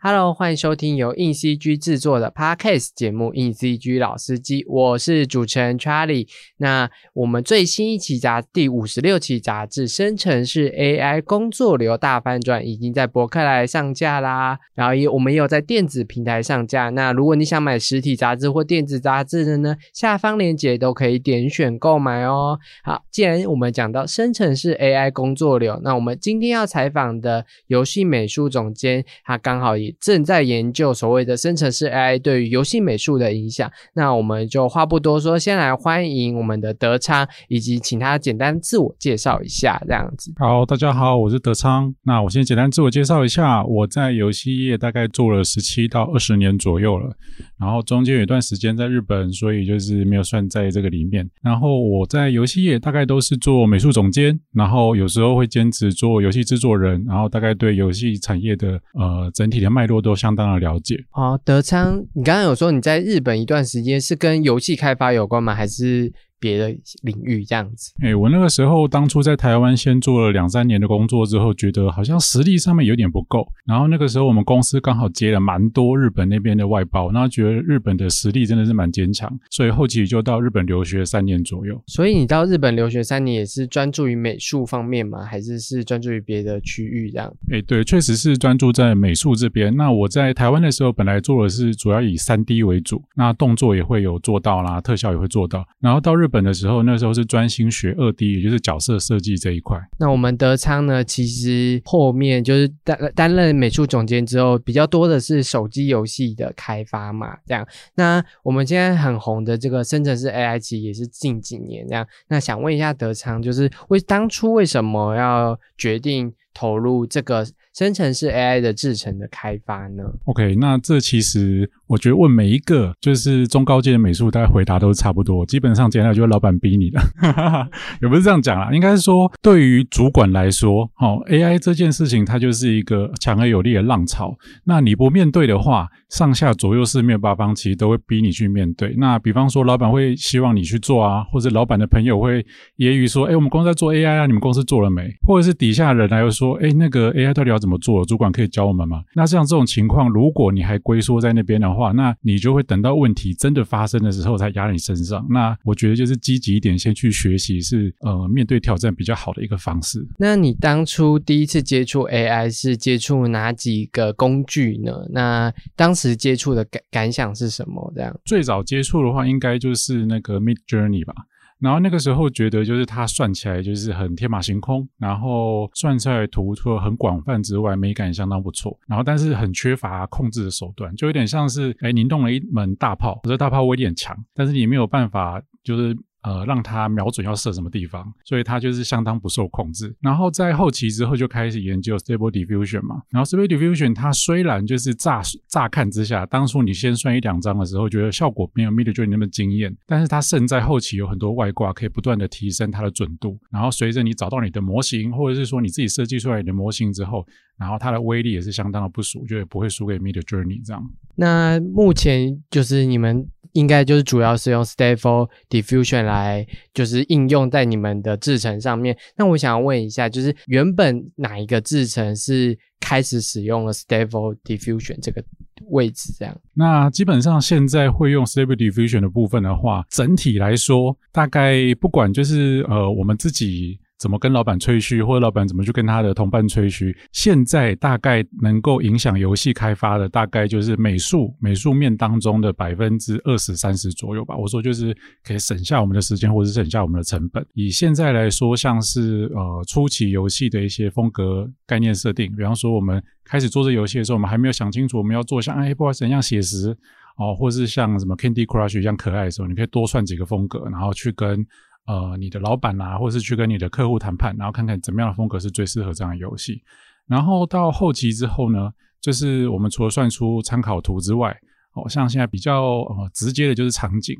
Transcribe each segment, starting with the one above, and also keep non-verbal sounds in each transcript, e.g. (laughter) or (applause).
Hello，欢迎收听由硬 CG 制作的 Podcast 节目《硬 CG 老司机》，我是主持人 Charlie。那我们最新一期杂第五十六期杂志《生成式 AI 工作流大翻转》已经在博客来上架啦，然后也我们也有在电子平台上架。那如果你想买实体杂志或电子杂志的呢，下方链接都可以点选购买哦。好，既然我们讲到生成式 AI 工作流，那我们今天要采访的游戏美术总监，他刚好也。正在研究所谓的生成式 AI 对于游戏美术的影响，那我们就话不多说，先来欢迎我们的德昌，以及请他简单自我介绍一下，这样子。好，大家好，我是德昌。那我先简单自我介绍一下，我在游戏业大概做了十七到二十年左右了，然后中间有一段时间在日本，所以就是没有算在这个里面。然后我在游戏业大概都是做美术总监，然后有时候会兼职做游戏制作人，然后大概对游戏产业的呃整体的脉络都相当的了解。好，德昌，你刚刚有说你在日本一段时间是跟游戏开发有关吗？还是？别的领域这样子，哎，我那个时候当初在台湾先做了两三年的工作之后，觉得好像实力上面有点不够。然后那个时候我们公司刚好接了蛮多日本那边的外包，然后觉得日本的实力真的是蛮坚强，所以后期就到日本留学三年左右。所以你到日本留学三年也是专注于美术方面吗？还是是专注于别的区域这样？哎，对，确实是专注在美术这边。那我在台湾的时候，本来做的是主要以三 D 为主，那动作也会有做到啦，特效也会做到。然后到日本的时候，那时候是专心学二 D，也就是角色设计这一块。那我们德昌呢，其实后面就是担担任美术总监之后，比较多的是手机游戏的开发嘛，这样。那我们现在很红的这个生成式 AI，其实也是近几年这样。那想问一下德昌，就是为当初为什么要决定投入这个生成式 AI 的制成的开发呢？OK，那这其实。我觉得问每一个就是中高阶的美术，大概回答都是差不多。基本上简单就是老板逼你的，(laughs) 也不是这样讲啦，应该是说对于主管来说，哦，AI 这件事情它就是一个强而有力的浪潮。那你不面对的话，上下左右四面八方其实都会逼你去面对。那比方说，老板会希望你去做啊，或者老板的朋友会揶揄说：“哎，我们公司在做 AI 啊，你们公司做了没？”或者是底下人来又说：“哎，那个 AI 到底要怎么做？主管可以教我们吗？”那像这种情况，如果你还龟缩在那边的话，那你就会等到问题真的发生的时候才压在你身上。那我觉得就是积极一点，先去学习是呃面对挑战比较好的一个方式。那你当初第一次接触 AI 是接触哪几个工具呢？那当时接触的感感想是什么？这样最早接触的话，应该就是那个 Mid Journey 吧。然后那个时候觉得，就是它算起来就是很天马行空，然后算出来图除了很广泛之外，美感相当不错。然后但是很缺乏控制的手段，就有点像是，哎，您弄了一门大炮，这大炮威力很强，但是你没有办法，就是。呃，让他瞄准要射什么地方，所以他就是相当不受控制。然后在后期之后就开始研究 Stable Diffusion 嘛。然后 Stable Diffusion 它虽然就是乍乍看之下，当初你先算一两张的时候，觉得效果没有 Midjourney 那么惊艳，但是它胜在后期有很多外挂，可以不断的提升它的准度。然后随着你找到你的模型，或者是说你自己设计出来你的模型之后，然后它的威力也是相当的不俗，就也不会输给 Midjourney 这样。那目前就是你们。应该就是主要是用 Stable Diffusion 来，就是应用在你们的制程上面。那我想要问一下，就是原本哪一个制程是开始使用了 Stable Diffusion 这个位置？这样？那基本上现在会用 Stable Diffusion 的部分的话，整体来说，大概不管就是呃我们自己。怎么跟老板吹嘘，或者老板怎么去跟他的同伴吹嘘？现在大概能够影响游戏开发的，大概就是美术美术面当中的百分之二十三十左右吧。我说就是可以省下我们的时间，或者省下我们的成本。以现在来说，像是呃初期游戏的一些风格概念设定，比方说我们开始做这游戏的时候，我们还没有想清楚我们要做像《哎不好意思一样写实哦，或是像什么 Candy Crush 一样可爱的时候，你可以多算几个风格，然后去跟。呃，你的老板啊，或是去跟你的客户谈判，然后看看怎么样的风格是最适合这样的游戏。然后到后期之后呢，就是我们除了算出参考图之外，哦，像现在比较呃直接的就是场景，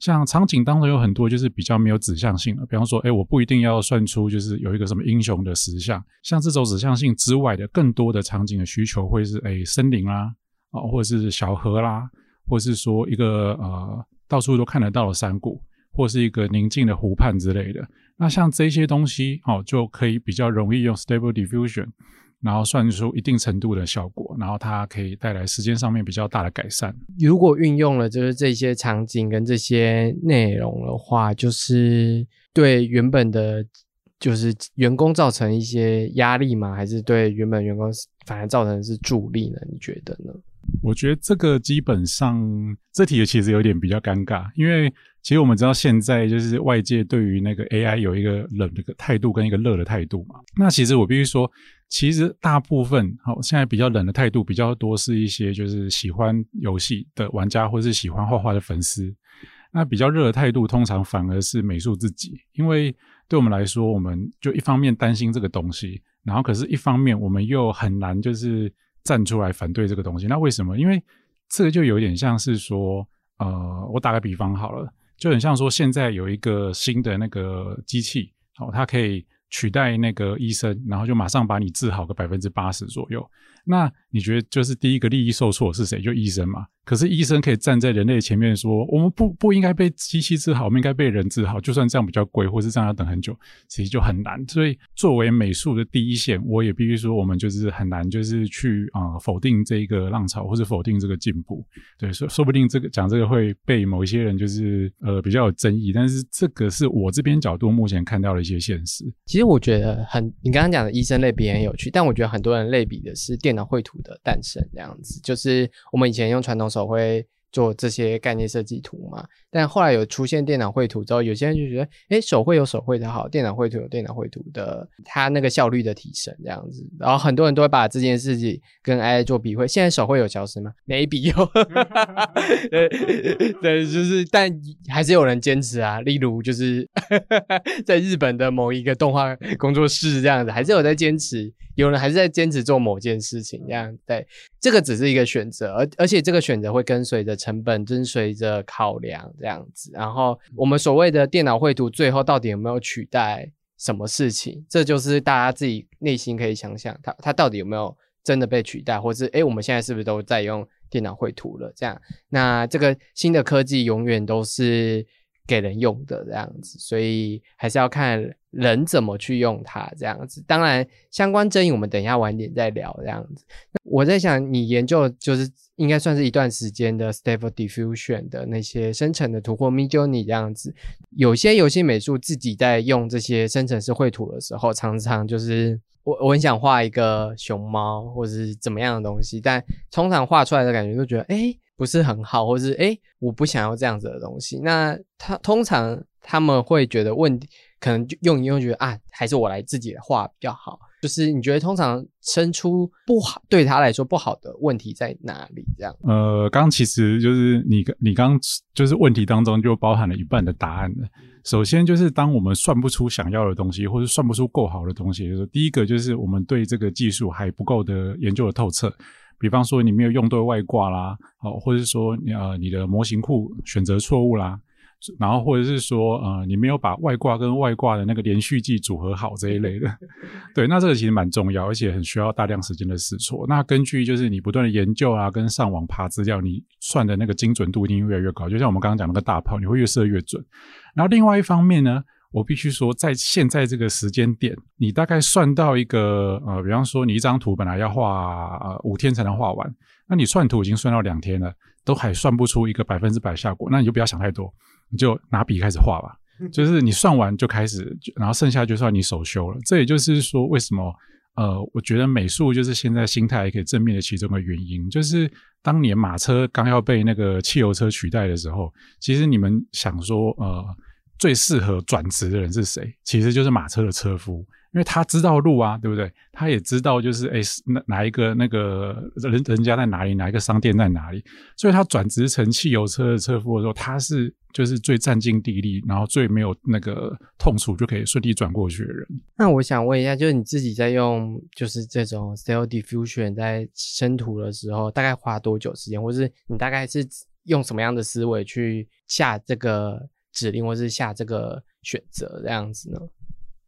像场景当中有很多就是比较没有指向性的，比方说，哎，我不一定要算出就是有一个什么英雄的石像，像这种指向性之外的更多的场景的需求会是，哎，森林啦，哦，或者是小河啦，或者是说一个呃到处都看得到的山谷。或是一个宁静的湖畔之类的，那像这些东西，哦，就可以比较容易用 Stable Diffusion，然后算出一定程度的效果，然后它可以带来时间上面比较大的改善。如果运用了就是这些场景跟这些内容的话，就是对原本的，就是员工造成一些压力吗？还是对原本员工反而造成是助力呢？你觉得呢？我觉得这个基本上这题其实有点比较尴尬，因为其实我们知道现在就是外界对于那个 AI 有一个冷的态度跟一个热的态度嘛。那其实我必须说，其实大部分好现在比较冷的态度比较多是一些就是喜欢游戏的玩家或是喜欢画画的粉丝。那比较热的态度通常反而是美术自己，因为对我们来说，我们就一方面担心这个东西，然后可是一方面我们又很难就是。站出来反对这个东西，那为什么？因为这个就有点像是说，呃，我打个比方好了，就很像说现在有一个新的那个机器，好，它可以取代那个医生，然后就马上把你治好个百分之八十左右。那你觉得就是第一个利益受挫是谁？就医生嘛。可是医生可以站在人类前面说，我们不不应该被机器治好，我们应该被人治好。就算这样比较贵，或是这样要等很久，其实就很难。所以作为美术的第一线，我也必须说，我们就是很难，就是去啊否定这一个浪潮，或者否定这个进步。对，说说不定这个讲这个会被某一些人就是呃比较有争议，但是这个是我这边角度目前看到的一些现实。其实我觉得很，你刚刚讲的医生类比很有趣，但我觉得很多人类比的是电脑绘图的诞生，这样子就是我们以前用传统手绘。做这些概念设计图嘛，但后来有出现电脑绘图之后，有些人就觉得，哎，手绘有手绘的好，电脑绘图有电脑绘图的，它那个效率的提升这样子，然后很多人都会把这件事情跟 AI 做比会。现在手绘有消失吗？没比有，(laughs) 对 (laughs) 对，就是，但还是有人坚持啊。例如，就是 (laughs) 在日本的某一个动画工作室这样子，还是有在坚持，有人还是在坚持做某件事情这样。对，这个只是一个选择，而而且这个选择会跟随着。成本跟随着考量这样子，然后我们所谓的电脑绘图最后到底有没有取代什么事情？这就是大家自己内心可以想想，它它到底有没有真的被取代，或是诶我们现在是不是都在用电脑绘图了？这样，那这个新的科技永远都是给人用的这样子，所以还是要看人怎么去用它这样子。当然，相关争议我们等一下晚点再聊这样子。我在想，你研究就是。应该算是一段时间的 Stable Diffusion 的那些生成的图或 Midjourney 这样子，有些游戏美术自己在用这些生成式绘图的时候，常常就是我我很想画一个熊猫或者是怎么样的东西，但通常画出来的感觉就觉得哎不是很好，或是哎我不想要这样子的东西。那他通常他们会觉得问题，可能就用一用觉得啊，还是我来自己画比较好。就是你觉得通常生出不好对他来说不好的问题在哪里？这样？呃，刚其实就是你你刚就是问题当中就包含了一半的答案了。首先就是当我们算不出想要的东西，或者算不出够好的东西，就是第一个就是我们对这个技术还不够的研究的透彻。比方说你没有用对外挂啦，哦，或者说呃你的模型库选择错误啦。然后或者是说，呃，你没有把外挂跟外挂的那个连续剂组合好这一类的，(laughs) 对，那这个其实蛮重要，而且很需要大量时间的试错。那根据就是你不断的研究啊，跟上网爬资料，你算的那个精准度一定越来越高。就像我们刚刚讲那个大炮，你会越射越准。然后另外一方面呢，我必须说，在现在这个时间点，你大概算到一个呃，比方说你一张图本来要画呃五天才能画完，那你算图已经算到两天了，都还算不出一个百分之百效果，那你就不要想太多。你就拿笔开始画吧，(laughs) 就是你算完就开始，然后剩下就算你手修了。这也就是说，为什么呃，我觉得美术就是现在心态可以正面的其中的原因，就是当年马车刚要被那个汽油车取代的时候，其实你们想说，呃，最适合转职的人是谁？其实就是马车的车夫。因为他知道路啊，对不对？他也知道就是哎，哪哪一个那个人人家在哪里，哪一个商店在哪里，所以他转职成汽油车的车夫的时候，他是就是最占尽地利，然后最没有那个痛楚就可以顺利转过去的人。那我想问一下，就是你自己在用就是这种 Style Diffusion 在生图的时候，大概花多久时间，或是你大概是用什么样的思维去下这个指令，或是下这个选择这样子呢？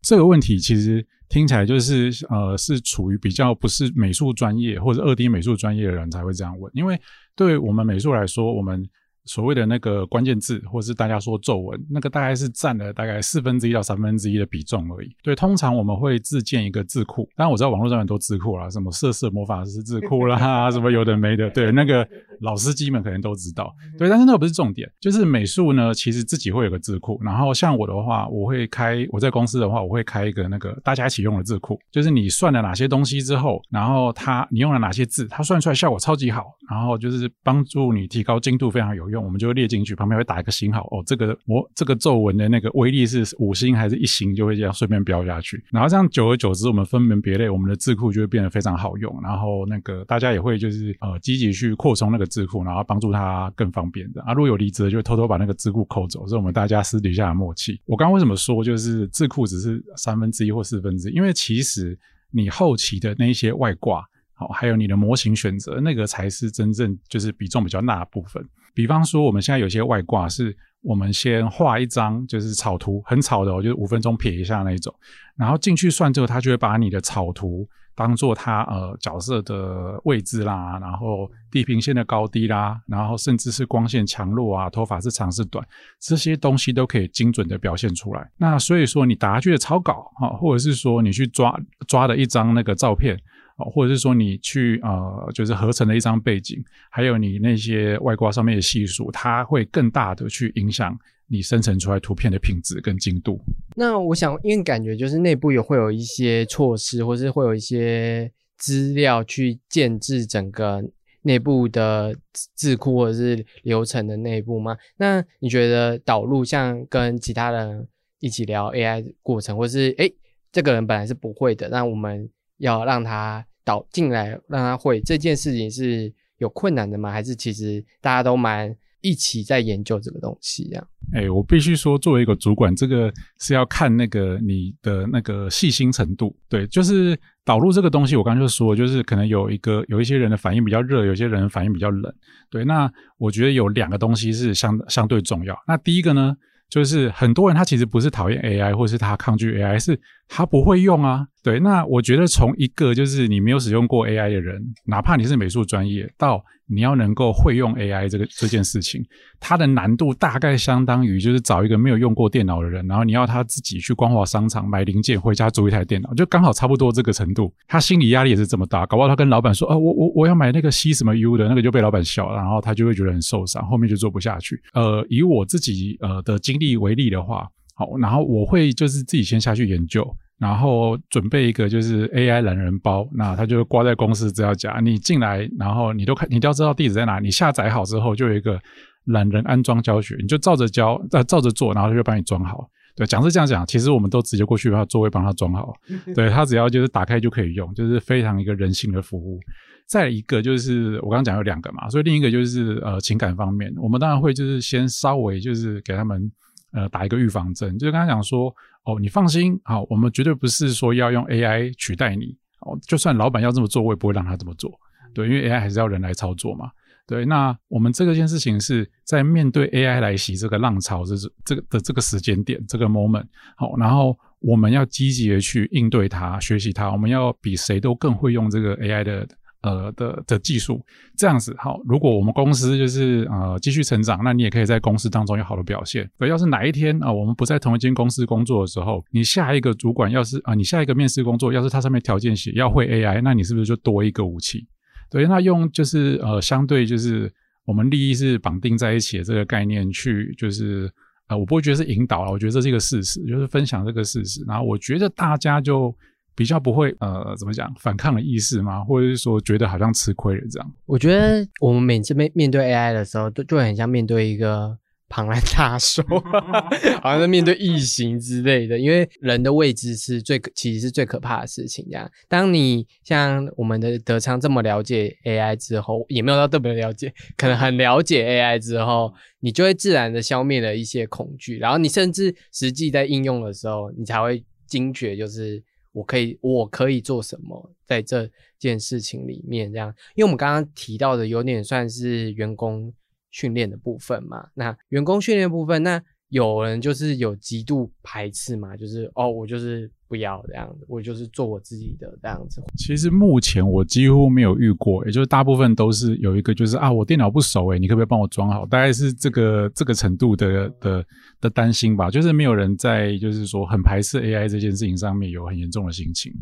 这个问题其实听起来就是呃，是处于比较不是美术专业或者二 D 美术专业的人才会这样问，因为对我们美术来说，我们所谓的那个关键字，或是大家说皱纹，那个大概是占了大概四分之一到三分之一的比重而已。对，通常我们会自建一个字库，当然我知道网络上很多字库啦，什么色色魔法师字库啦，(laughs) 什么有的没的，对，那个老司机们可能都知道。对，但是那个不是重点，就是美术呢，其实自己会有个字库。然后像我的话，我会开我在公司的话，我会开一个那个大家一起用的字库，就是你算了哪些东西之后，然后它你用了哪些字，它算出来效果超级好，然后就是帮助你提高精度，非常有用。我们就会列进去，旁边会打一个星号哦，这个我这个皱纹的那个威力是五星还是一星，就会这样顺便标下去。然后这样久而久之，我们分门别类，我们的字库就会变得非常好用。然后那个大家也会就是呃积极去扩充那个字库，然后帮助它更方便的啊。如果有离职，就偷偷把那个字库抠走，是我们大家私底下的默契。我刚刚为什么说就是字库只是三分之一或四分之一？因为其实你后期的那些外挂。好，还有你的模型选择，那个才是真正就是比重比较大的部分。比方说，我们现在有些外挂是，我们先画一张就是草图，很草的，哦就五分钟撇一下那一种，然后进去算之后，它就会把你的草图当做它呃角色的位置啦，然后地平线的高低啦，然后甚至是光线强弱啊，头发是长是短，这些东西都可以精准的表现出来。那所以说，你打下去的草稿啊，或者是说你去抓抓的一张那个照片。哦，或者是说你去呃，就是合成的一张背景，还有你那些外挂上面的系数，它会更大的去影响你生成出来图片的品质跟精度。那我想，因为感觉就是内部有会有一些措施，或是会有一些资料去建制整个内部的字库或者是流程的内部吗？那你觉得导入像跟其他人一起聊 AI 过程，或是诶这个人本来是不会的，那我们。要让他导进来，让他会这件事情是有困难的吗？还是其实大家都蛮一起在研究这个东西？这样？哎，我必须说，作为一个主管，这个是要看那个你的那个细心程度。对，就是导入这个东西，我刚刚就说，就是可能有一个有一些人的反应比较热，有些人反应比较冷。对，那我觉得有两个东西是相相对重要。那第一个呢，就是很多人他其实不是讨厌 AI，或是他抗拒 AI，是他不会用啊。对，那我觉得从一个就是你没有使用过 AI 的人，哪怕你是美术专业，到你要能够会用 AI 这个这件事情，它的难度大概相当于就是找一个没有用过电脑的人，然后你要他自己去光华商场买零件，回家租一台电脑，就刚好差不多这个程度。他心理压力也是这么大，搞不好他跟老板说，啊，我我我要买那个 C 什么 U 的那个就被老板笑，然后他就会觉得很受伤，后面就做不下去。呃，以我自己呃的经历为例的话，好，然后我会就是自己先下去研究。然后准备一个就是 AI 懒人包，那它就挂在公司资料夹。你进来，然后你都看，你都要知道地址在哪。你下载好之后，就有一个懒人安装教学，你就照着教，呃，照着做，然后就帮你装好。对，讲是这样讲，其实我们都直接过去把座位帮他装好。(laughs) 对他只要就是打开就可以用，就是非常一个人性的服务。再一个就是我刚刚讲有两个嘛，所以另一个就是呃情感方面，我们当然会就是先稍微就是给他们呃打一个预防针，就是刚刚讲说。哦，你放心，好，我们绝对不是说要用 AI 取代你。哦，就算老板要这么做，我也不会让他这么做。对，因为 AI 还是要人来操作嘛。对，那我们这个件事情是在面对 AI 来袭这个浪潮，这是这个的这个时间点，这个 moment。好，然后我们要积极的去应对它，学习它，我们要比谁都更会用这个 AI 的。呃的的技术这样子好，如果我们公司就是呃继续成长，那你也可以在公司当中有好的表现。对，要是哪一天啊，我们不在同一间公司工作的时候，你下一个主管要是啊，你下一个面试工作要是他上面条件写要会 AI，那你是不是就多一个武器？对，那用就是呃相对就是我们利益是绑定在一起的这个概念去就是呃，我不会觉得是引导啊，我觉得这是一个事实，就是分享这个事实。然后我觉得大家就。比较不会呃，怎么讲反抗的意识吗？或者是说觉得好像吃亏了这样？我觉得我们每次面面对 AI 的时候，都就很像面对一个庞然大兽，(laughs) 好像在面对异形之类的。因为人的未知是最其实是最可怕的事情。这样，当你像我们的德昌这么了解 AI 之后，也没有到特别了解，可能很了解 AI 之后，你就会自然的消灭了一些恐惧。然后你甚至实际在应用的时候，你才会惊觉，就是。我可以，我可以做什么在这件事情里面？这样，因为我们刚刚提到的有点算是员工训练的部分嘛。那员工训练部分，那有人就是有极度排斥嘛，就是哦，我就是不要这样子，我就是做我自己的这样子。其实目前我几乎没有遇过，也就是大部分都是有一个就是啊，我电脑不熟诶，你可不可以帮我装好？大概是这个这个程度的的的担心吧，就是没有人在就是说很排斥 AI 这件事情上面有很严重的心情。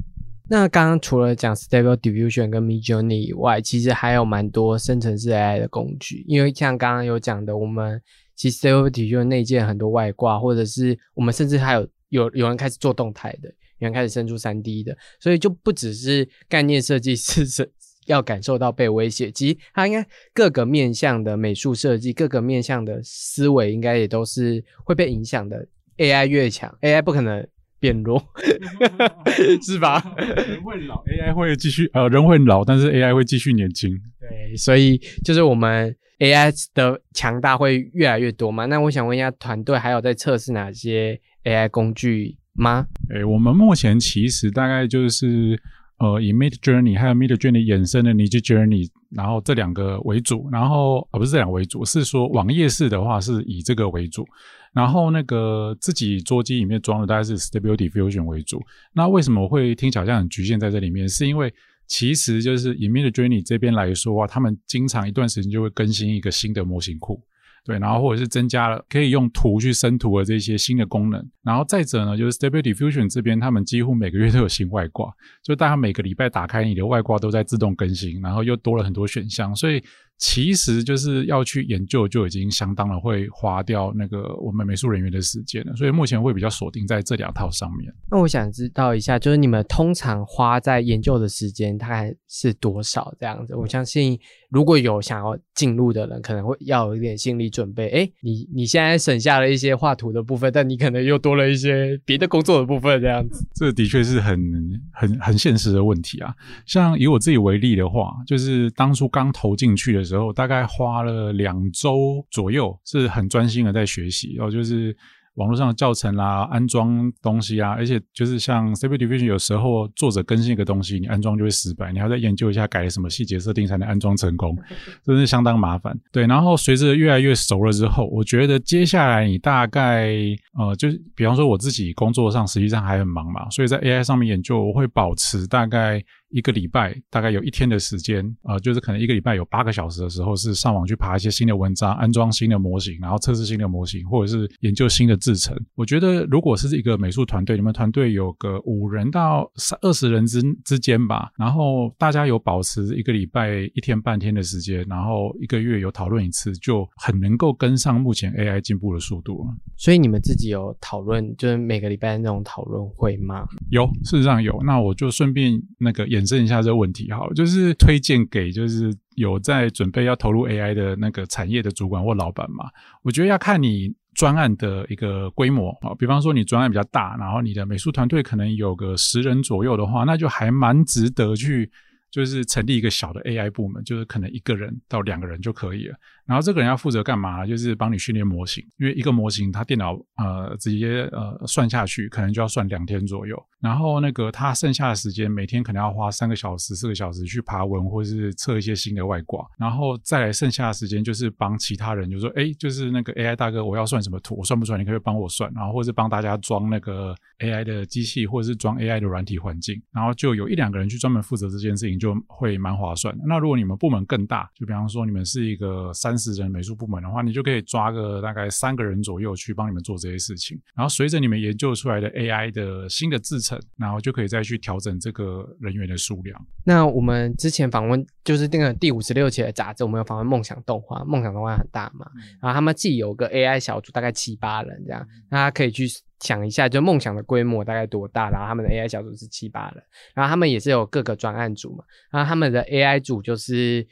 那刚刚除了讲 Stable Diffusion 跟 Midjourney 以外，其实还有蛮多生成式 AI 的工具，因为像刚刚有讲的，我们其实 Stable Diffusion 内建很多外挂，或者是我们甚至还有有有人开始做动态的，有人开始生出三 D 的，所以就不只是概念设计师是要感受到被威胁，其实它应该各个面向的美术设计，各个面向的思维，应该也都是会被影响的。AI 越强，AI 不可能。变弱 (laughs) 是吧？人会老，AI 会继续呃，人会老，但是 AI 会继续年轻。对，所以就是我们 AI 的强大会越来越多吗。那我想问一下，团队还有在测试哪些 AI 工具吗？诶，我们目前其实大概就是呃，以 Mid Journey 还有 Mid Journey 衍生的 n i j Journey，然后这两个为主。然后呃，不是这两个为主，是说网页式的话是以这个为主。然后那个自己桌机里面装的大概是 Stable Diffusion 为主。那为什么会听起来好像很局限在这里面？是因为其实就是以 Mid Journey 这边来说啊，他们经常一段时间就会更新一个新的模型库，对，然后或者是增加了可以用图去生图的这些新的功能。然后再者呢，就是 Stable Diffusion 这边他们几乎每个月都有新外挂，就大家每个礼拜打开你的外挂都在自动更新，然后又多了很多选项，所以。其实就是要去研究，就已经相当的会花掉那个我们美术人员的时间了，所以目前会比较锁定在这两套上面。那我想知道一下，就是你们通常花在研究的时间大概是多少？这样子，我相信如果有想要进入的人，可能会要有一点心理准备。哎，你你现在省下了一些画图的部分，但你可能又多了一些别的工作的部分，这样子。这的确是很很很现实的问题啊。像以我自己为例的话，就是当初刚投进去的。时候大概花了两周左右，是很专心的在学习，然后就是。网络上的教程啦，安装东西啊，而且就是像 Stable Diffusion，有时候作者更新一个东西，你安装就会失败，你还要再研究一下改了什么细节设定才能安装成功，(laughs) 真是相当麻烦。对，然后随着越来越熟了之后，我觉得接下来你大概呃，就是比方说我自己工作上实际上还很忙嘛，所以在 AI 上面研究，我会保持大概一个礼拜，大概有一天的时间，呃，就是可能一个礼拜有八个小时的时候是上网去爬一些新的文章，安装新的模型，然后测试新的模型，或者是研究新的。制成，我觉得如果是一个美术团队，你们团队有个五人到三二十人之之间吧，然后大家有保持一个礼拜一天半天的时间，然后一个月有讨论一次，就很能够跟上目前 AI 进步的速度了。所以你们自己有讨论，就是每个礼拜那种讨论会吗？有，事实上有。那我就顺便那个延伸一下这个问题，好，就是推荐给就是有在准备要投入 AI 的那个产业的主管或老板嘛，我觉得要看你。专案的一个规模啊，比方说你专案比较大，然后你的美术团队可能有个十人左右的话，那就还蛮值得去，就是成立一个小的 AI 部门，就是可能一个人到两个人就可以了。然后这个人要负责干嘛？就是帮你训练模型，因为一个模型他电脑呃直接呃算下去，可能就要算两天左右。然后那个他剩下的时间，每天可能要花三个小时、四个小时去爬文或者是测一些新的外挂。然后再来剩下的时间，就是帮其他人，就说哎，就是那个 AI 大哥，我要算什么图，我算不出来，你可以帮我算。然后或者是帮大家装那个 AI 的机器，或者是装 AI 的软体环境。然后就有一两个人去专门负责这件事情，就会蛮划算。那如果你们部门更大，就比方说你们是一个三。三十人美术部门的话，你就可以抓个大概三个人左右去帮你们做这些事情。然后随着你们研究出来的 AI 的新的制程，然后就可以再去调整这个人员的数量。那我们之前访问就是那个第五十六期的杂志，我们有访问梦想动画，梦想动画很大嘛，然后他们既有个 AI 小组，大概七八人这样，大家可以去想一下，就梦想的规模大概多大，然后他们的 AI 小组是七八人，然后他们也是有各个专案组嘛，然后他们的 AI 组就是。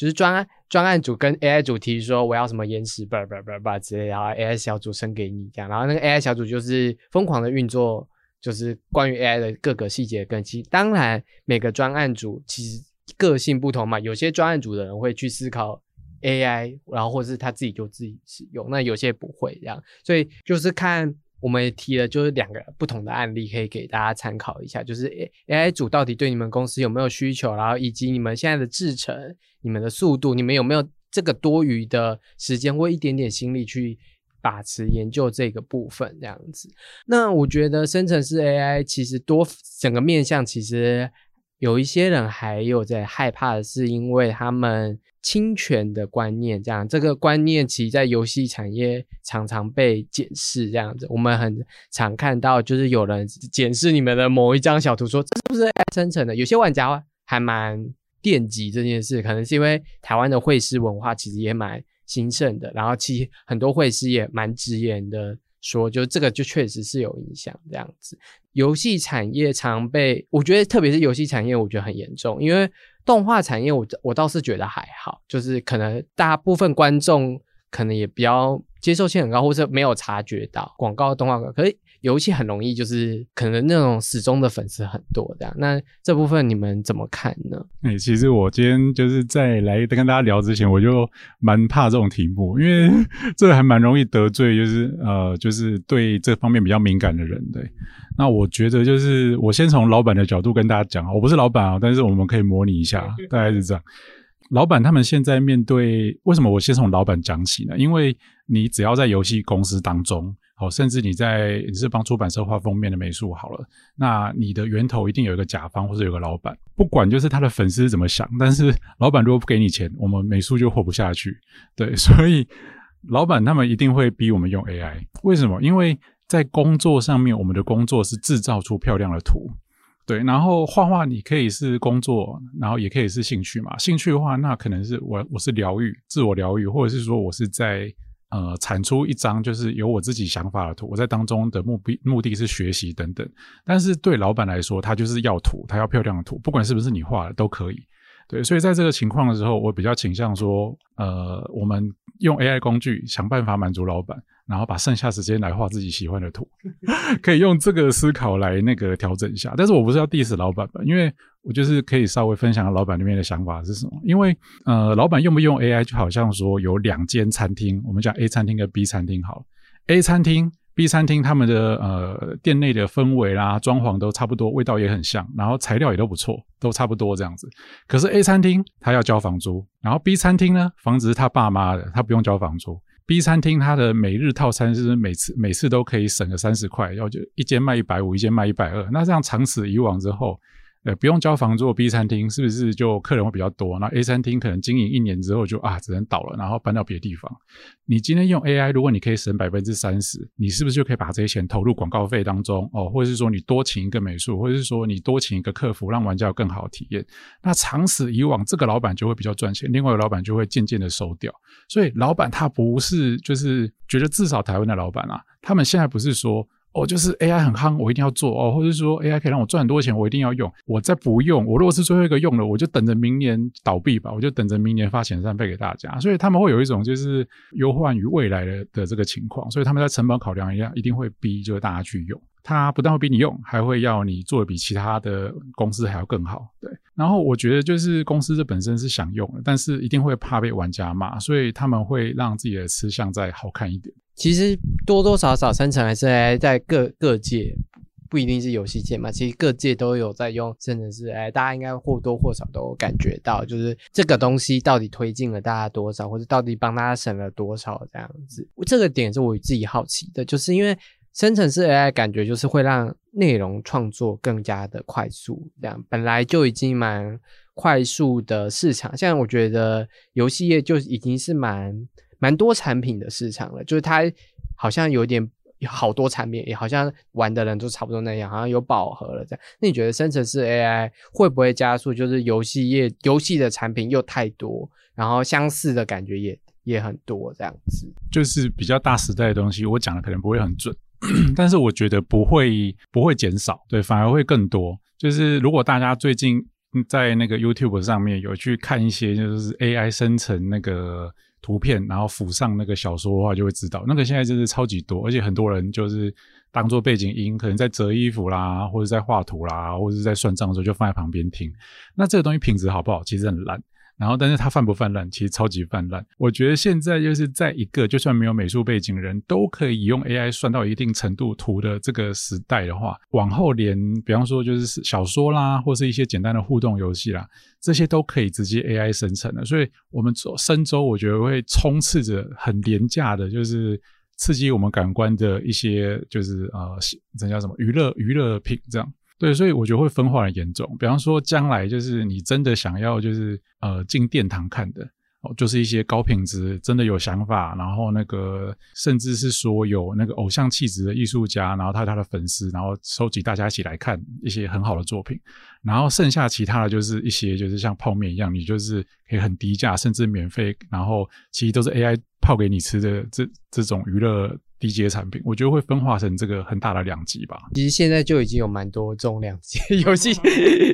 就是专案专案组跟 AI 组提说我要什么延时，叭叭叭叭之类，然后 AI 小组生给你这样，然后那个 AI 小组就是疯狂的运作，就是关于 AI 的各个细节更新。当然，每个专案组其实个性不同嘛，有些专案组的人会去思考 AI，然后或者是他自己就自己使用，那有些不会这样，所以就是看。我们也提了，就是两个不同的案例，可以给大家参考一下。就是 AI 组到底对你们公司有没有需求，然后以及你们现在的制程、你们的速度，你们有没有这个多余的时间或一点点心力去把持研究这个部分这样子。那我觉得生成式 AI 其实多整个面向，其实有一些人还有在害怕的是，因为他们侵权的观念，这样这个观念其实在游戏产业常常被检视这样子。我们很常看到，就是有人检视你们的某一张小图，说这是不是 AI 生成的？有些玩家还蛮惦记这件事，可能是因为台湾的会师文化其实也蛮。兴盛的，然后其实很多会师也蛮直言的说，就这个就确实是有影响这样子。游戏产业常被，我觉得特别是游戏产业，我觉得很严重，因为动画产业我我倒是觉得还好，就是可能大部分观众可能也比较接受性很高，或者没有察觉到广告动画，可以。游戏很容易，就是可能那种始终的粉丝很多这样。那这部分你们怎么看呢？哎，其实我今天就是在来跟大家聊之前，我就蛮怕这种题目，因为 (laughs) 这还蛮容易得罪，就是呃，就是对这方面比较敏感的人。对，那我觉得就是我先从老板的角度跟大家讲，我不是老板啊，但是我们可以模拟一下，大概是这样。老板他们现在面对为什么我先从老板讲起呢？因为你只要在游戏公司当中。哦，甚至你在你是帮出版社画封面的美术好了，那你的源头一定有一个甲方或者有个老板，不管就是他的粉丝怎么想，但是 (laughs) 老板如果不给你钱，我们美术就活不下去。对，(laughs) 所以老板他们一定会逼我们用 AI。为什么？因为在工作上面，我们的工作是制造出漂亮的图。对，然后画画你可以是工作，然后也可以是兴趣嘛。兴趣的话，那可能是我我是疗愈，自我疗愈，或者是说我是在。呃，产出一张就是有我自己想法的图，我在当中的目的目的是学习等等。但是对老板来说，他就是要图，他要漂亮的图，不管是不是你画的都可以。对，所以在这个情况的时候，我比较倾向说，呃，我们用 AI 工具想办法满足老板。然后把剩下时间来画自己喜欢的图，(laughs) 可以用这个思考来那个调整一下。但是我不是要 diss 老板吧，因为我就是可以稍微分享老板那边的想法是什么。因为呃，老板用不用 AI 就好像说有两间餐厅，我们讲 A 餐厅跟 B 餐厅好了，A 餐厅、B 餐厅他们的呃店内的氛围啦、装潢都差不多，味道也很像，然后材料也都不错，都差不多这样子。可是 A 餐厅他要交房租，然后 B 餐厅呢，房子是他爸妈的，他不用交房租。B 餐厅它的每日套餐是每次每次都可以省个三十块，然后就一间卖一百五，一间卖一百二。那这样长此以往之后。呃，不用交房租，B 餐厅是不是就客人会比较多？那 A 餐厅可能经营一年之后就啊，只能倒了，然后搬到别的地方。你今天用 AI，如果你可以省百分之三十，你是不是就可以把这些钱投入广告费当中？哦，或者是说你多请一个美术，或者是说你多请一个客服，让玩家有更好的体验。那长此以往，这个老板就会比较赚钱，另外一个老板就会渐渐的收掉。所以老板他不是就是觉得至少台湾的老板啊，他们现在不是说。哦，就是 AI 很夯，我一定要做哦，或者说 AI 可以让我赚很多钱，我一定要用。我再不用，我如果是最后一个用了，我就等着明年倒闭吧，我就等着明年发遣散费给大家。所以他们会有一种就是忧患于未来的的这个情况，所以他们在成本考量一样，一定会逼就是大家去用。他不但会逼你用，还会要你做的比其他的公司还要更好。对，然后我觉得就是公司这本身是想用的，但是一定会怕被玩家骂，所以他们会让自己的吃相再好看一点。其实多多少少生成还是 AI 在各各界，不一定是游戏界嘛。其实各界都有在用，甚至是哎，大家应该或多或少都感觉到，就是这个东西到底推进了大家多少，或者到底帮大家省了多少这样子。这个点是我自己好奇的，就是因为生成式 AI 感觉就是会让内容创作更加的快速，这样本来就已经蛮快速的市场，现在我觉得游戏业就已经是蛮。蛮多产品的市场了，就是它好像有点好多产品，也好像玩的人都差不多那样，好像有饱和了这样。那你觉得生成式 AI 会不会加速？就是游戏业游戏的产品又太多，然后相似的感觉也也很多这样子。就是比较大时代的东西，我讲的可能不会很准，(clears throat) 但是我觉得不会不会减少，对，反而会更多。就是如果大家最近在那个 YouTube 上面有去看一些，就是 AI 生成那个。图片，然后附上那个小说的话，就会知道那个现在就是超级多，而且很多人就是当做背景音，可能在折衣服啦，或者在画图啦，或者是在算账的时候就放在旁边听。那这个东西品质好不好？其实很烂。然后，但是它泛不泛滥？其实超级泛滥。我觉得现在就是在一个就算没有美术背景人都可以用 AI 算到一定程度图的这个时代的话，往后连比方说就是小说啦，或是一些简单的互动游戏啦，这些都可以直接 AI 生成的。所以，我们周深周我觉得会充斥着很廉价的，就是。刺激我们感官的一些就是呃，这叫什么娱乐娱乐品这样。对，所以我觉得会分化很严重。比方说，将来就是你真的想要就是呃进殿堂看的。哦，就是一些高品质、真的有想法，然后那个甚至是说有那个偶像气质的艺术家，然后他他的粉丝，然后收集大家一起来看一些很好的作品，然后剩下其他的就是一些就是像泡面一样，你就是可以很低价甚至免费，然后其实都是 AI 泡给你吃的这这种娱乐。低阶产品，我觉得会分化成这个很大的两极吧。其实现在就已经有蛮多这种两极 (laughs) 游戏，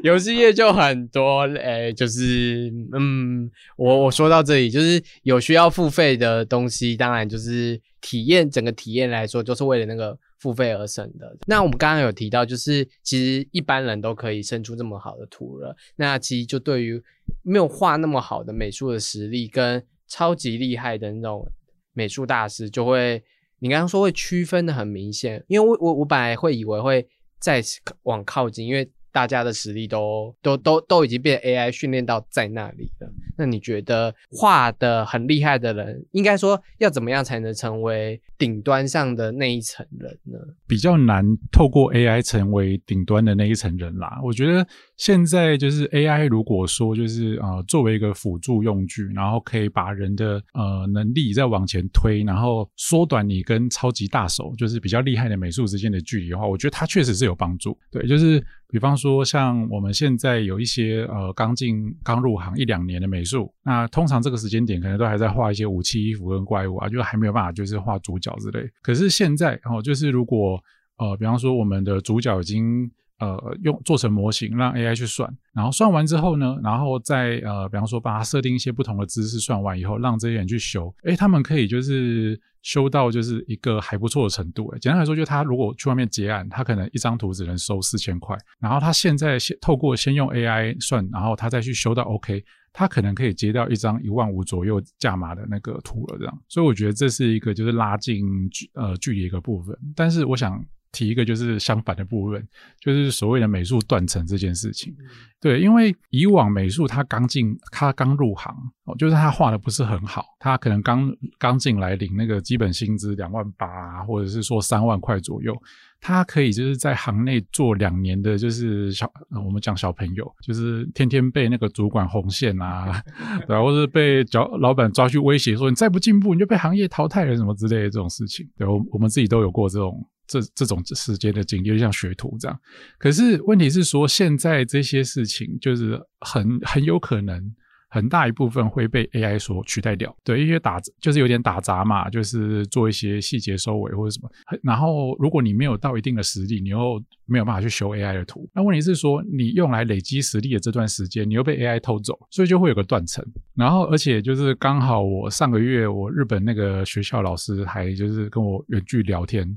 游戏业就很多。诶，就是嗯，我我说到这里，就是有需要付费的东西，当然就是体验整个体验来说，就是为了那个付费而生的。那我们刚刚有提到，就是其实一般人都可以生出这么好的图了。那其实就对于没有画那么好的美术的实力，跟超级厉害的那种美术大师，就会。你刚刚说会区分的很明显，因为我我我本来会以为会再次往靠近，因为。大家的实力都都都都已经被 AI 训练到在那里了。那你觉得画的很厉害的人，应该说要怎么样才能成为顶端上的那一层人呢？比较难透过 AI 成为顶端的那一层人啦。我觉得现在就是 AI，如果说就是呃作为一个辅助用具，然后可以把人的呃能力再往前推，然后缩短你跟超级大手就是比较厉害的美术之间的距离的话，我觉得它确实是有帮助。对，就是。比方说，像我们现在有一些呃刚进刚入行一两年的美术，那通常这个时间点可能都还在画一些武器、衣服跟怪物啊，就还没有办法就是画主角之类。可是现在哦，就是如果呃，比方说我们的主角已经呃用做成模型，让 AI 去算，然后算完之后呢，然后再呃，比方说把它设定一些不同的姿势，算完以后让这些人去修，诶，他们可以就是。修到就是一个还不错的程度。简单来说，就他如果去外面结案，他可能一张图只能收四千块。然后他现在先透过先用 AI 算，然后他再去修到 OK，他可能可以接到一张一万五左右价码的那个图了。这样，所以我觉得这是一个就是拉近距呃距离一个部分。但是我想。提一个就是相反的部分，就是所谓的美术断层这件事情。对，因为以往美术他刚进，他刚入行，哦，就是他画的不是很好，他可能刚刚进来领那个基本薪资两万八，或者是说三万块左右，他可以就是在行内做两年的，就是小我们讲小朋友，就是天天被那个主管红线啊，(laughs) 然后是被老老板抓去威胁说你再不进步你就被行业淘汰了什么之类的这种事情。对，我我们自己都有过这种。这这种时间的经历，就像学徒这样。可是问题是说，现在这些事情就是很很有可能。很大一部分会被 AI 所取代掉，对一些打就是有点打杂嘛，就是做一些细节收尾或者什么。然后如果你没有到一定的实力，你又没有办法去修 AI 的图。那问题是说，你用来累积实力的这段时间，你又被 AI 偷走，所以就会有个断层。然后而且就是刚好我上个月我日本那个学校老师还就是跟我远距聊天。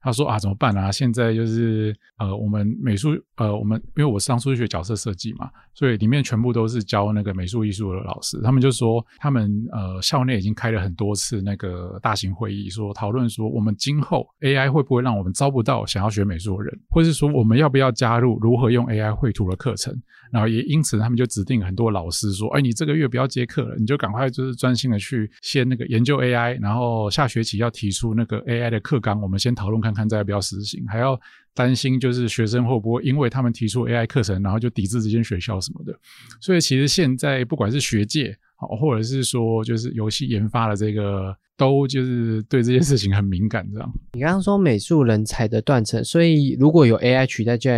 他说啊，怎么办啊？现在就是呃，我们美术呃，我们因为我上数学角色设计嘛，所以里面全部都是教那个美术艺术的老师。他们就说，他们呃校内已经开了很多次那个大型会议，说讨论说，我们今后 AI 会不会让我们招不到想要学美术的人，或是说我们要不要加入如何用 AI 绘图的课程？然后也因此，他们就指定很多老师说，哎，你这个月不要接课了，你就赶快就是专心的去先那个研究 AI，然后下学期要提出那个 AI 的课纲，我们先讨论看。看再不要实行，还要担心就是学生会不会因为他们提出 AI 课程，然后就抵制这间学校什么的。所以其实现在不管是学界好，或者是说就是游戏研发的这个，都就是对这件事情很敏感。这样，你刚刚说美术人才的断层，所以如果有 AI 取代，就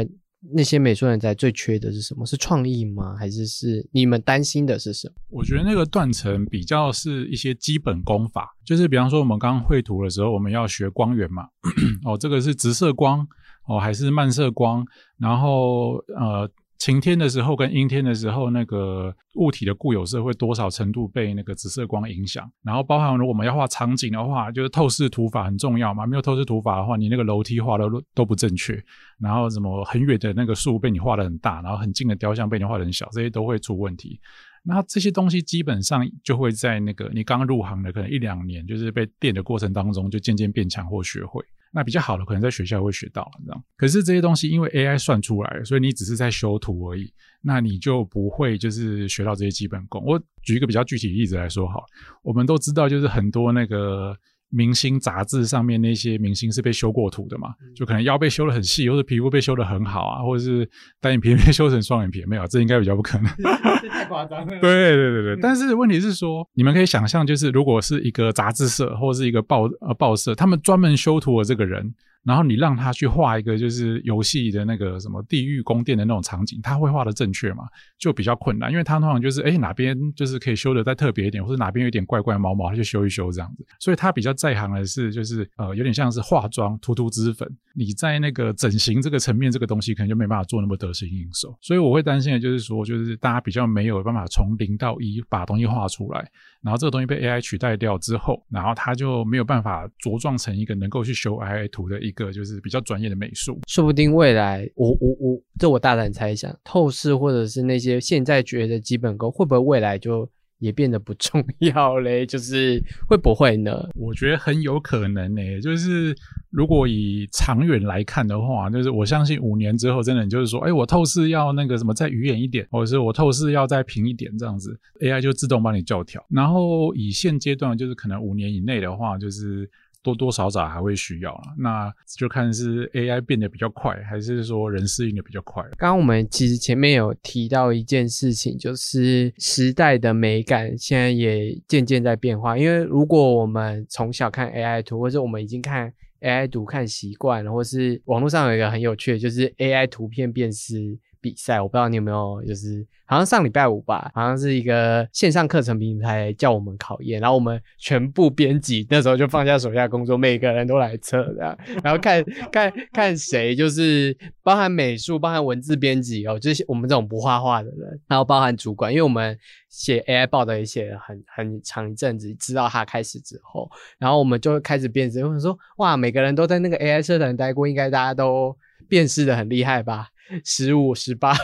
那些美术人才最缺的是什么？是创意吗？还是是你们担心的是什么？我觉得那个断层比较是一些基本功法，就是比方说我们刚刚绘图的时候，我们要学光源嘛，(coughs) 哦，这个是直射光哦，还是漫射光，然后呃。晴天的时候跟阴天的时候，那个物体的固有色会多少程度被那个紫色光影响？然后包含如果我们要画场景的话，就是透视图法很重要嘛。没有透视图法的话，你那个楼梯画的都不正确。然后什么很远的那个树被你画的很大，然后很近的雕像被你画的很小，这些都会出问题。那这些东西基本上就会在那个你刚入行的可能一两年，就是被电的过程当中，就渐渐变强或学会。那比较好的可能在学校会学到，这样。可是这些东西因为 AI 算出来，所以你只是在修图而已，那你就不会就是学到这些基本功。我举一个比较具体的例子来说，好，我们都知道就是很多那个明星杂志上面那些明星是被修过图的嘛，就可能腰被修的很细，或者皮肤被修的很好啊，或者是单眼皮被修成双眼皮，没有，这应该比较不可能。(laughs) 太夸张了。(laughs) 对对对对，但是问题是说，你们可以想象，就是如果是一个杂志社或者是一个报呃报社，他们专门修图的这个人。然后你让他去画一个就是游戏的那个什么地狱宫殿的那种场景，他会画的正确吗？就比较困难，因为他通常就是哎哪边就是可以修的再特别一点，或者哪边有点怪怪毛毛，他就修一修这样子。所以他比较在行的是就是呃有点像是化妆涂涂脂粉，你在那个整形这个层面这个东西可能就没办法做那么得心应手。所以我会担心的就是说，就是大家比较没有办法从零到一把东西画出来，然后这个东西被 AI 取代掉之后，然后他就没有办法茁壮成一个能够去修 AI 图的一。一个就是比较专业的美术，说不定未来我我我，这我大胆猜想，透视或者是那些现在觉得基本功，会不会未来就也变得不重要 (laughs) 嘞？就是会不会呢？我觉得很有可能呢。就是如果以长远来看的话，就是我相信五年之后，真的就是说，哎，我透视要那个什么再鱼眼一点，或者是我透视要再平一点，这样子，AI 就自动帮你校调。然后以现阶段，就是可能五年以内的话，就是。多多少少还会需要了，那就看是 AI 变得比较快，还是说人适应的比较快。刚刚我们其实前面有提到一件事情，就是时代的美感现在也渐渐在变化。因为如果我们从小看 AI 图，或者我们已经看 AI 图看习惯了，或是网络上有一个很有趣的，就是 AI 图片辨识。比赛，我不知道你有没有，就是好像上礼拜五吧，好像是一个线上课程平台叫我们考验，然后我们全部编辑那时候就放下手下工作，每个人都来测这样，(laughs) 然后看看看谁就是包含美术、包含文字编辑哦，就是我们这种不画画的人，然后包含主管，因为我们写 AI 报的也写了很很长一阵子，知道他开始之后，然后我们就开始编辑，我说哇，每个人都在那个 AI 社团待过，应该大家都辨识的很厉害吧。十五、十八、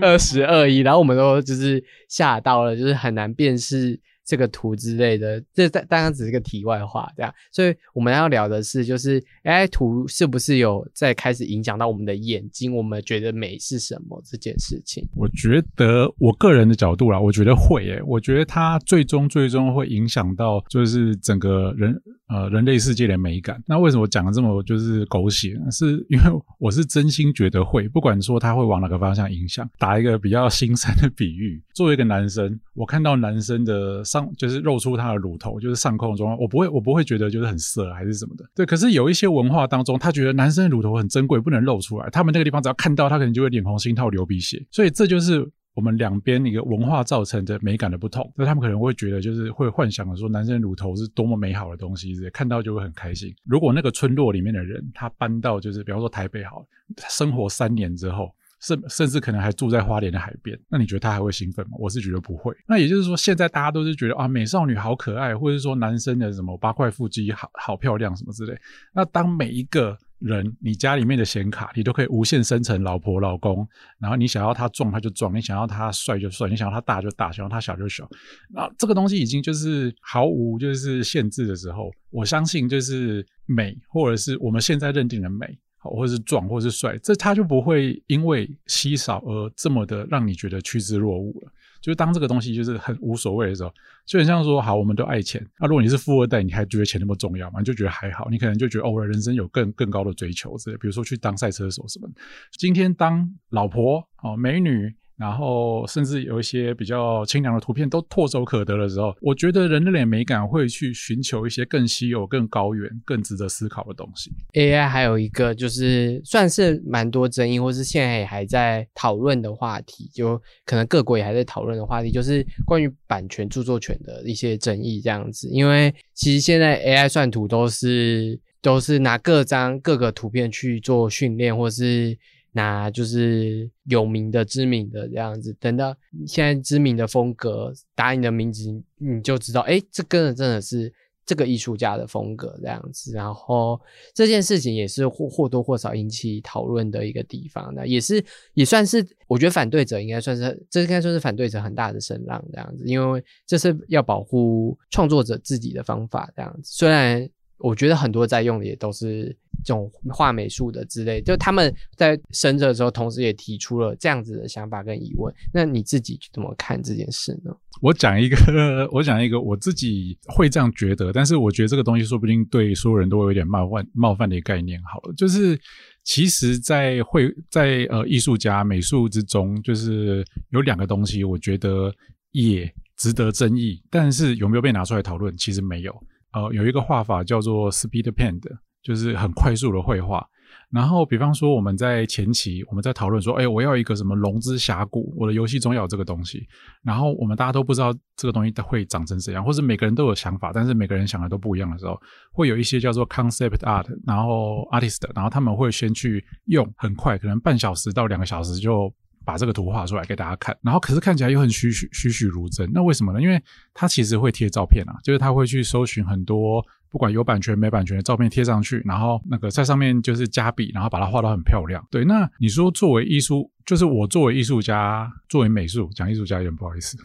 二十二一，然后我们都就是吓到了，就是很难辨识这个图之类的。这当当然只是个题外话，这样。所以我们要聊的是，就是 AI 图是不是有在开始影响到我们的眼睛？我们觉得美是什么这件事情？我觉得我个人的角度啦，我觉得会诶，我觉得它最终最终会影响到，就是整个人。呃，人类世界的美感。那为什么讲的这么就是狗血？是因为我是真心觉得会，不管说它会往哪个方向影响。打一个比较 (laughs) 心酸的比喻，作为一个男生，我看到男生的上就是露出他的乳头，就是上空中，我不会，我不会觉得就是很色还是什么的。对，可是有一些文化当中，他觉得男生的乳头很珍贵，不能露出来。他们那个地方只要看到，他可能就会脸红心跳流鼻血。所以这就是。我们两边一个文化造成的美感的不同，那他们可能会觉得，就是会幻想说，男生乳头是多么美好的东西，看到就会很开心。如果那个村落里面的人，他搬到就是，比方说台北好，生活三年之后，甚甚至可能还住在花莲的海边，那你觉得他还会兴奋吗？我是觉得不会。那也就是说，现在大家都是觉得啊，美少女好可爱，或者说男生的什么八块腹肌好好漂亮什么之类。那当每一个人，你家里面的显卡，你都可以无限生成老婆老公，然后你想要他壮他就壮，你想要他帅就帅，你想要他大就大，想要他小就小。那这个东西已经就是毫无就是限制的时候，我相信就是美，或者是我们现在认定的美，或者是壮，或者是帅，这他就不会因为稀少而这么的让你觉得趋之若鹜了。就是当这个东西就是很无所谓的时候，就很像说好，我们都爱钱。那如果你是富二代，你还觉得钱那么重要吗？你就觉得还好，你可能就觉得哦，我人生有更更高的追求之类，比如说去当赛车手什么。今天当老婆哦，美女。然后，甚至有一些比较清凉的图片都唾手可得的时候，我觉得人类脸美感会去寻求一些更稀有、更高远、更值得思考的东西。AI 还有一个就是算是蛮多争议，或是现在也还在讨论的话题，就可能各国也还在讨论的话题，就是关于版权、著作权的一些争议这样子。因为其实现在 AI 算图都是都是拿各张各个图片去做训练，或是。那就是有名的、知名的这样子。等到现在知名的风格打你的名字，你就知道，哎，这个真的是这个艺术家的风格这样子。然后这件事情也是或或多或少引起讨论的一个地方。那也是也算是，我觉得反对者应该算是，这应该算是反对者很大的声浪这样子，因为这是要保护创作者自己的方法这样子。虽然。我觉得很多在用的也都是这种画美术的之类，就他们在生着的时候，同时也提出了这样子的想法跟疑问。那你自己怎么看这件事呢？我讲一个，(laughs) 我讲一个我自己会这样觉得，但是我觉得这个东西说不定对所有人都会有点冒犯冒犯的概念。好了，就是其实，在绘在呃艺术家美术之中，就是有两个东西，我觉得也值得争议，但是有没有被拿出来讨论？其实没有。呃，有一个画法叫做 speed paint，就是很快速的绘画。然后，比方说我们在前期我们在讨论说，哎，我要一个什么龙之峡谷，我的游戏中要有这个东西。然后我们大家都不知道这个东西会长成怎样，或者每个人都有想法，但是每个人想的都不一样的时候，会有一些叫做 concept art，然后 artist，然后他们会先去用，很快，可能半小时到两个小时就。把这个图画出来给大家看，然后可是看起来又很栩栩栩栩如生，那为什么呢？因为他其实会贴照片啊，就是他会去搜寻很多。不管有版权没版权的照片贴上去，然后那个在上面就是加笔，然后把它画到很漂亮。对，那你说作为艺术，就是我作为艺术家，作为美术讲艺术家有点不好意思。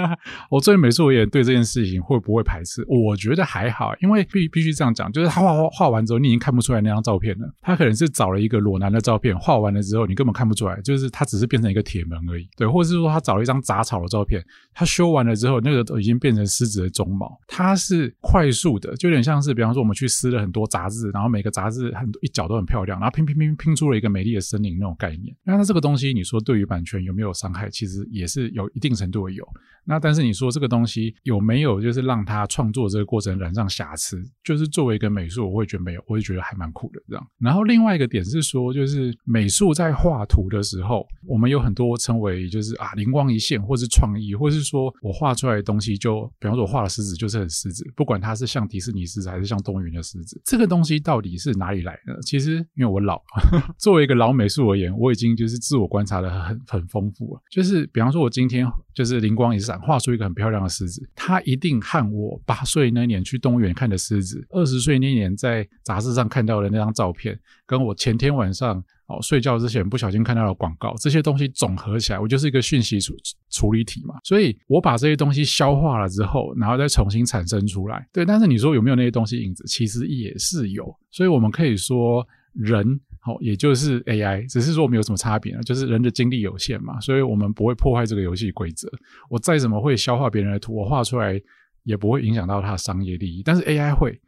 (laughs) 我作为美术，我也对这件事情会不会排斥？我觉得还好，因为必必须这样讲，就是他画画画完之后，你已经看不出来那张照片了。他可能是找了一个裸男的照片，画完了之后，你根本看不出来，就是他只是变成一个铁门而已。对，或者是说他找了一张杂草的照片，他修完了之后，那个都已经变成狮子的鬃毛。他是快速的，就有点像。是，比方说我们去撕了很多杂志，然后每个杂志很多一角都很漂亮，然后拼拼拼拼出了一个美丽的森林那种概念。那它这个东西，你说对于版权有没有伤害？其实也是有一定程度的有。那但是你说这个东西有没有就是让他创作这个过程染上瑕疵？就是作为一个美术，我会觉得没有，我会觉得还蛮酷的这样。然后另外一个点是说，就是美术在画图的时候，我们有很多称为就是啊灵光一现，或是创意，或是说我画出来的东西就，比方说我画的狮子就是很狮子，不管它是像迪士尼狮子还是像动物园的狮子，这个东西到底是哪里来的？其实因为我老，(laughs) 作为一个老美术而言，我已经就是自我观察的很很丰富了。就是比方说我今天就是灵光一闪。画出一个很漂亮的狮子，他一定和我八岁那年去动物园看的狮子，二十岁那年在杂志上看到的那张照片，跟我前天晚上哦睡觉之前不小心看到了广告，这些东西总合起来，我就是一个讯息处处理体嘛。所以我把这些东西消化了之后，然后再重新产生出来。对，但是你说有没有那些东西影子？其实也是有。所以我们可以说人。好，也就是 AI，只是说我们有什么差别呢？就是人的精力有限嘛，所以我们不会破坏这个游戏规则。我再怎么会消化别人的图，我画出来也不会影响到他的商业利益。但是 AI 会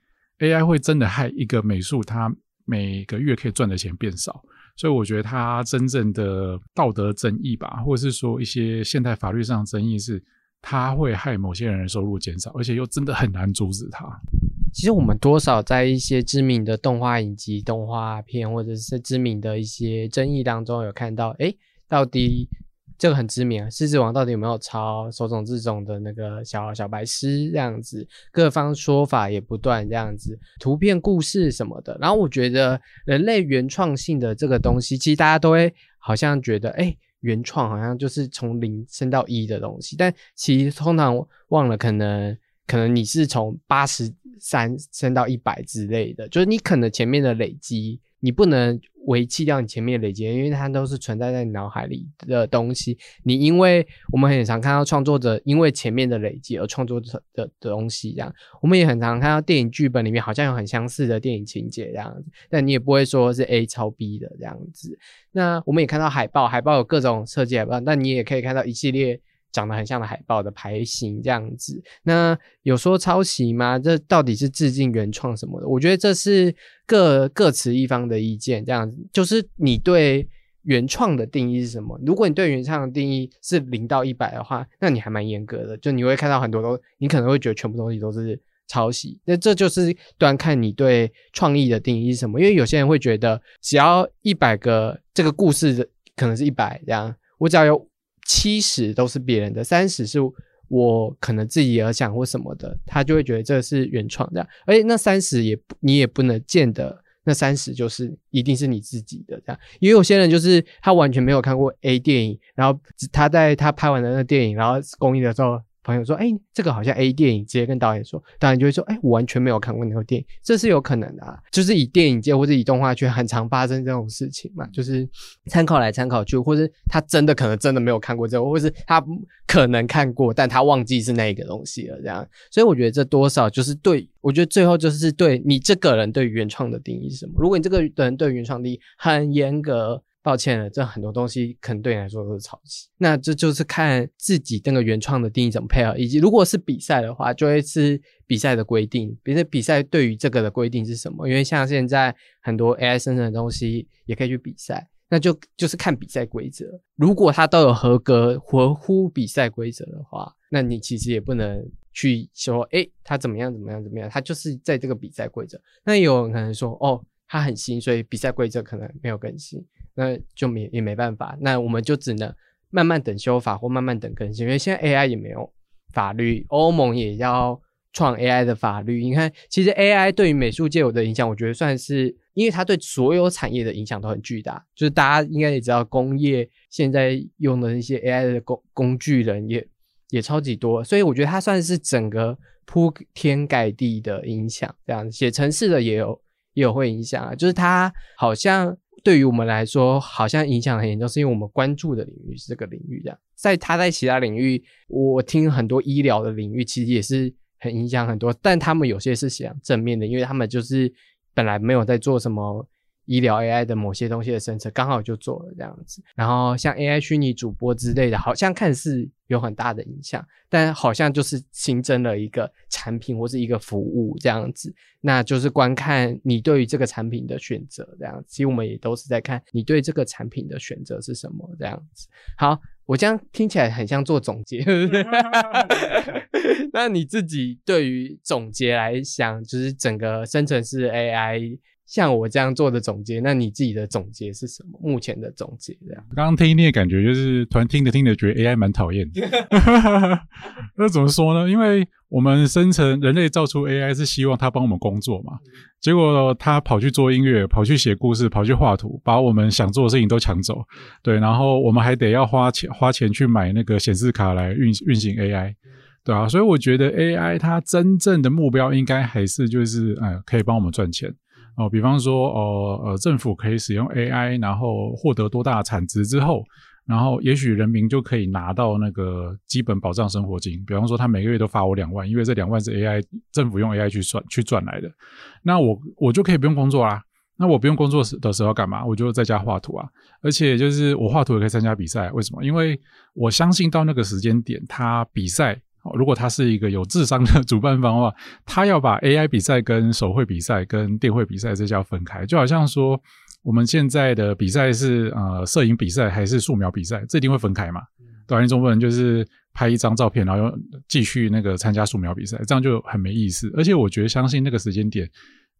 ，AI 会真的害一个美术，它每个月可以赚的钱变少。所以我觉得它真正的道德争议吧，或者是说一些现代法律上的争议是。它会害某些人的收入减少，而且又真的很难阻止它。其实我们多少在一些知名的动画影集、动画片，或者是知名的一些争议当中，有看到，哎，到底这个很知名啊，《狮子王》到底有没有抄手冢治虫的那个小小白狮这样子？各方说法也不断这样子，图片、故事什么的。然后我觉得人类原创性的这个东西，其实大家都会好像觉得，哎。原创好像就是从零升到一的东西，但其实通常忘了，可能可能你是从八十三升到一百之类的，就是你可能前面的累积。你不能维弃掉你前面的累积，因为它都是存在在你脑海里的东西。你因为我们很常看到创作者因为前面的累积而创作的的东西，这样我们也很常看到电影剧本里面好像有很相似的电影情节这样子，但你也不会说是 A 抄 B 的这样子。那我们也看到海报，海报有各种设计海报，但你也可以看到一系列。长得很像的海报的牌型这样子，那有说抄袭吗？这到底是致敬原创什么的？我觉得这是各各持一方的意见，这样子就是你对原创的定义是什么？如果你对原创的定义是零到一百的话，那你还蛮严格的，就你会看到很多都，你可能会觉得全部东西都是抄袭。那这就是端看你对创意的定义是什么？因为有些人会觉得，只要一百个这个故事的可能是一百这样，我只要有。七十都是别人的，三十是我可能自己而想或什么的，他就会觉得这是原创这样。而且那三十也你也不能见得那三十就是一定是你自己的这样。因为有些人就是他完全没有看过 A 电影，然后他在他拍完的那电影，然后公映的时候。朋友说，哎，这个好像 A 电影，直接跟导演说，导演就会说，哎，我完全没有看过那个电影，这是有可能的，啊，就是以电影界或者以动画圈很常发生这种事情嘛，就是参考来参考去，或者他真的可能真的没有看过这个，或是他可能看过，但他忘记是那个东西了，这样，所以我觉得这多少就是对，我觉得最后就是对你这个人对原创的定义是什么？如果你这个人对原创定义很严格。抱歉了，这很多东西可能对你来说都是抄袭。那这就是看自己那个原创的定义怎么配合，以及如果是比赛的话，就会是比赛的规定。比如比赛对于这个的规定是什么？因为像现在很多 AI 生成的东西也可以去比赛，那就就是看比赛规则。如果它都有合格、合乎比赛规则的话，那你其实也不能去说，哎，它怎么样怎么样怎么样，它就是在这个比赛规则。那有人可能说，哦，它很新，所以比赛规则可能没有更新。那就没也没办法，那我们就只能慢慢等修法或慢慢等更新，因为现在 AI 也没有法律，欧盟也要创 AI 的法律。你看，其实 AI 对于美术界有的影响，我觉得算是，因为它对所有产业的影响都很巨大。就是大家应该也知道，工业现在用的那些 AI 的工工具人也也超级多，所以我觉得它算是整个铺天盖地的影响。这样写程式的也有也有会影响啊，就是它好像。对于我们来说，好像影响很严重，是因为我们关注的领域是这个领域这样。在他在其他领域，我听很多医疗的领域，其实也是很影响很多。但他们有些是想正面的，因为他们就是本来没有在做什么医疗 AI 的某些东西的生成，刚好就做了这样子。然后像 AI 虚拟主播之类的，好像看似有很大的影响，但好像就是新增了一个产品或是一个服务这样子。那就是观看你对于这个产品的选择，这样。其实我们也都是在看你对这个产品的选择是什么，这样子。好，我这样听起来很像做总结，(laughs) 那你自己对于总结来想，就是整个生成式 AI。像我这样做的总结，那你自己的总结是什么？目前的总结这样。刚刚听你的感觉就是，突然听着听着觉得 AI 蛮讨厌。(laughs) 那怎么说呢？因为我们生成人类造出 AI 是希望它帮我们工作嘛，结果它跑去做音乐，跑去写故事，跑去画图，把我们想做的事情都抢走。对，然后我们还得要花钱花钱去买那个显示卡来运运行 AI，对啊，所以我觉得 AI 它真正的目标应该还是就是，哎，可以帮我们赚钱。哦，比方说，哦，呃，政府可以使用 AI，然后获得多大产值之后，然后也许人民就可以拿到那个基本保障生活金。比方说，他每个月都发我两万，因为这两万是 AI 政府用 AI 去算去赚来的，那我我就可以不用工作啦。那我不用工作时的时候干嘛？我就在家画图啊。而且就是我画图也可以参加比赛，为什么？因为我相信到那个时间点，他比赛。如果他是一个有智商的 (laughs) 主办方的话，他要把 AI 比赛跟手绘比赛跟电绘比赛这叫分开，就好像说我们现在的比赛是呃摄影比赛还是素描比赛，这一定会分开嘛？对，你总不能就是拍一张照片，然后继续那个参加素描比赛，这样就很没意思。而且我觉得相信那个时间点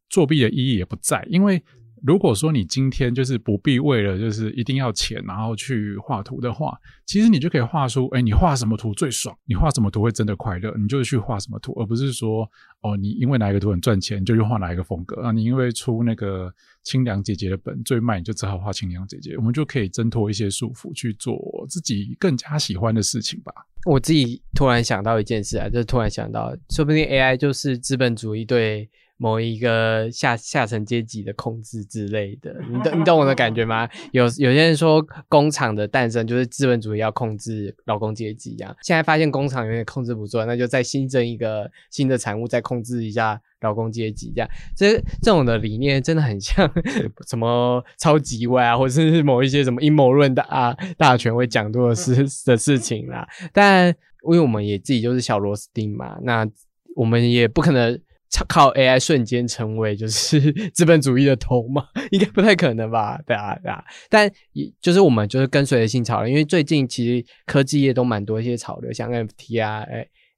作弊的意义也不在，因为。如果说你今天就是不必为了就是一定要钱，然后去画图的话，其实你就可以画出，哎，你画什么图最爽？你画什么图会真的快乐？你就去画什么图，而不是说，哦，你因为哪一个图很赚钱，就去画哪一个风格啊？你因为出那个清凉姐姐的本最卖，你就只好画清凉姐姐。我们就可以挣脱一些束缚，去做自己更加喜欢的事情吧。我自己突然想到一件事啊，就突然想到，说不定 AI 就是资本主义对。某一个下下层阶级的控制之类的，(laughs) 你懂你懂我的感觉吗？(laughs) 有有些人说工厂的诞生就是资本主义要控制劳工阶级一样，现在发现工厂有点控制不住，那就再新增一个新的产物，再控制一下劳工阶级，这样这这种的理念真的很像 (laughs) 什么超级外啊，或者是某一些什么阴谋论的啊大权会讲多的事的事情啦。但因为我们也自己就是小螺丝钉嘛，那我们也不可能。靠 AI 瞬间成为就是 (laughs) 资本主义的头嘛？(laughs) 应该不太可能吧？对啊，对啊。但也就是我们就是跟随着新潮流，因为最近其实科技业都蛮多一些潮流，像 NFT 啊、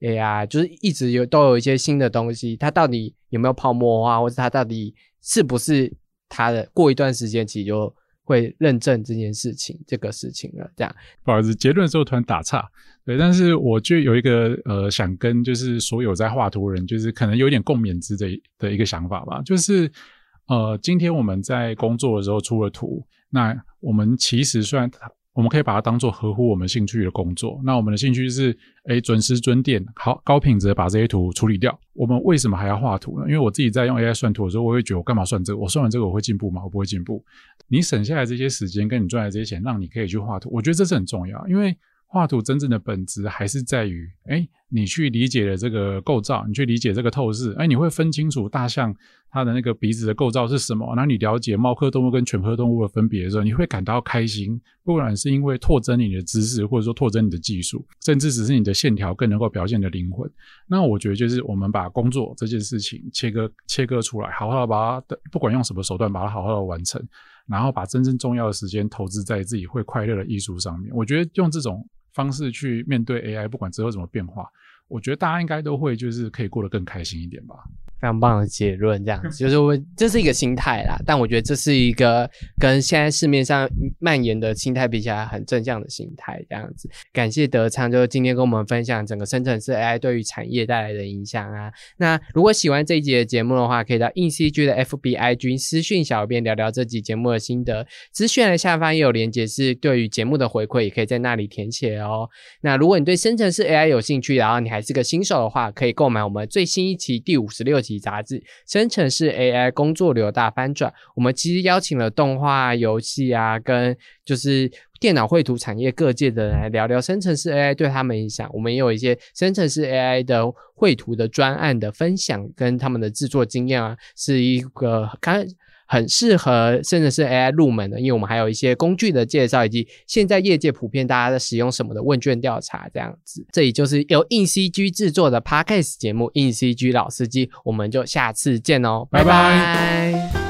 AI，就是一直有都有一些新的东西。它到底有没有泡沫化，或者它到底是不是它的？过一段时间其实就。会认证这件事情，这个事情了，这样不好意思，结论的时候突然打岔，对，但是我就有一个呃，想跟就是所有在画图人，就是可能有点共勉之的的一个想法吧，就是呃，今天我们在工作的时候出了图，那我们其实虽然我们可以把它当做合乎我们兴趣的工作。那我们的兴趣是，哎，准时准点，好高品质的把这些图处理掉。我们为什么还要画图呢？因为我自己在用 AI 算图的时候，我会觉得我干嘛算这个？我算完这个我会进步吗？我不会进步。你省下来这些时间，跟你赚来这些钱，让你可以去画图，我觉得这是很重要，因为。画图真正的本质还是在于，哎，你去理解了这个构造，你去理解这个透视，哎，你会分清楚大象它的那个鼻子的构造是什么。那你了解猫科动物跟犬科动物的分别的时候，你会感到开心。不管是因为拓增你的知识，或者说拓增你的技术，甚至只是你的线条更能够表现的灵魂。那我觉得就是我们把工作这件事情切割切割出来，好好的把它的不管用什么手段把它好好的完成，然后把真正重要的时间投资在自己会快乐的艺术上面。我觉得用这种。方式去面对 AI，不管之后怎么变化，我觉得大家应该都会就是可以过得更开心一点吧。非常棒的结论，这样子就是我这是一个心态啦，但我觉得这是一个跟现在市面上蔓延的心态比起来很正向的心态，这样子。感谢德昌，就是今天跟我们分享整个生成式 AI 对于产业带来的影响啊。那如果喜欢这一集的节目的话，可以到 InCG 的 FBI 君私讯小编聊聊这集节目的心得。资讯的下方也有连接，是对于节目的回馈，也可以在那里填写哦。那如果你对生成式 AI 有兴趣，然后你还是个新手的话，可以购买我们最新一期第五十六集。杂志生成式 AI 工作流大翻转，我们其实邀请了动画、游戏啊，跟就是电脑绘图产业各界的人来聊聊生成式 AI 对他们影响。我们也有一些生成式 AI 的绘图的专案的分享，跟他们的制作经验啊，是一个刚。很适合甚至是 AI 入门的，因为我们还有一些工具的介绍，以及现在业界普遍大家在使用什么的问卷调查这样子。这里就是由硬 CG 制作的 Podcast 节目《硬 CG 老司机》，我们就下次见哦，拜拜。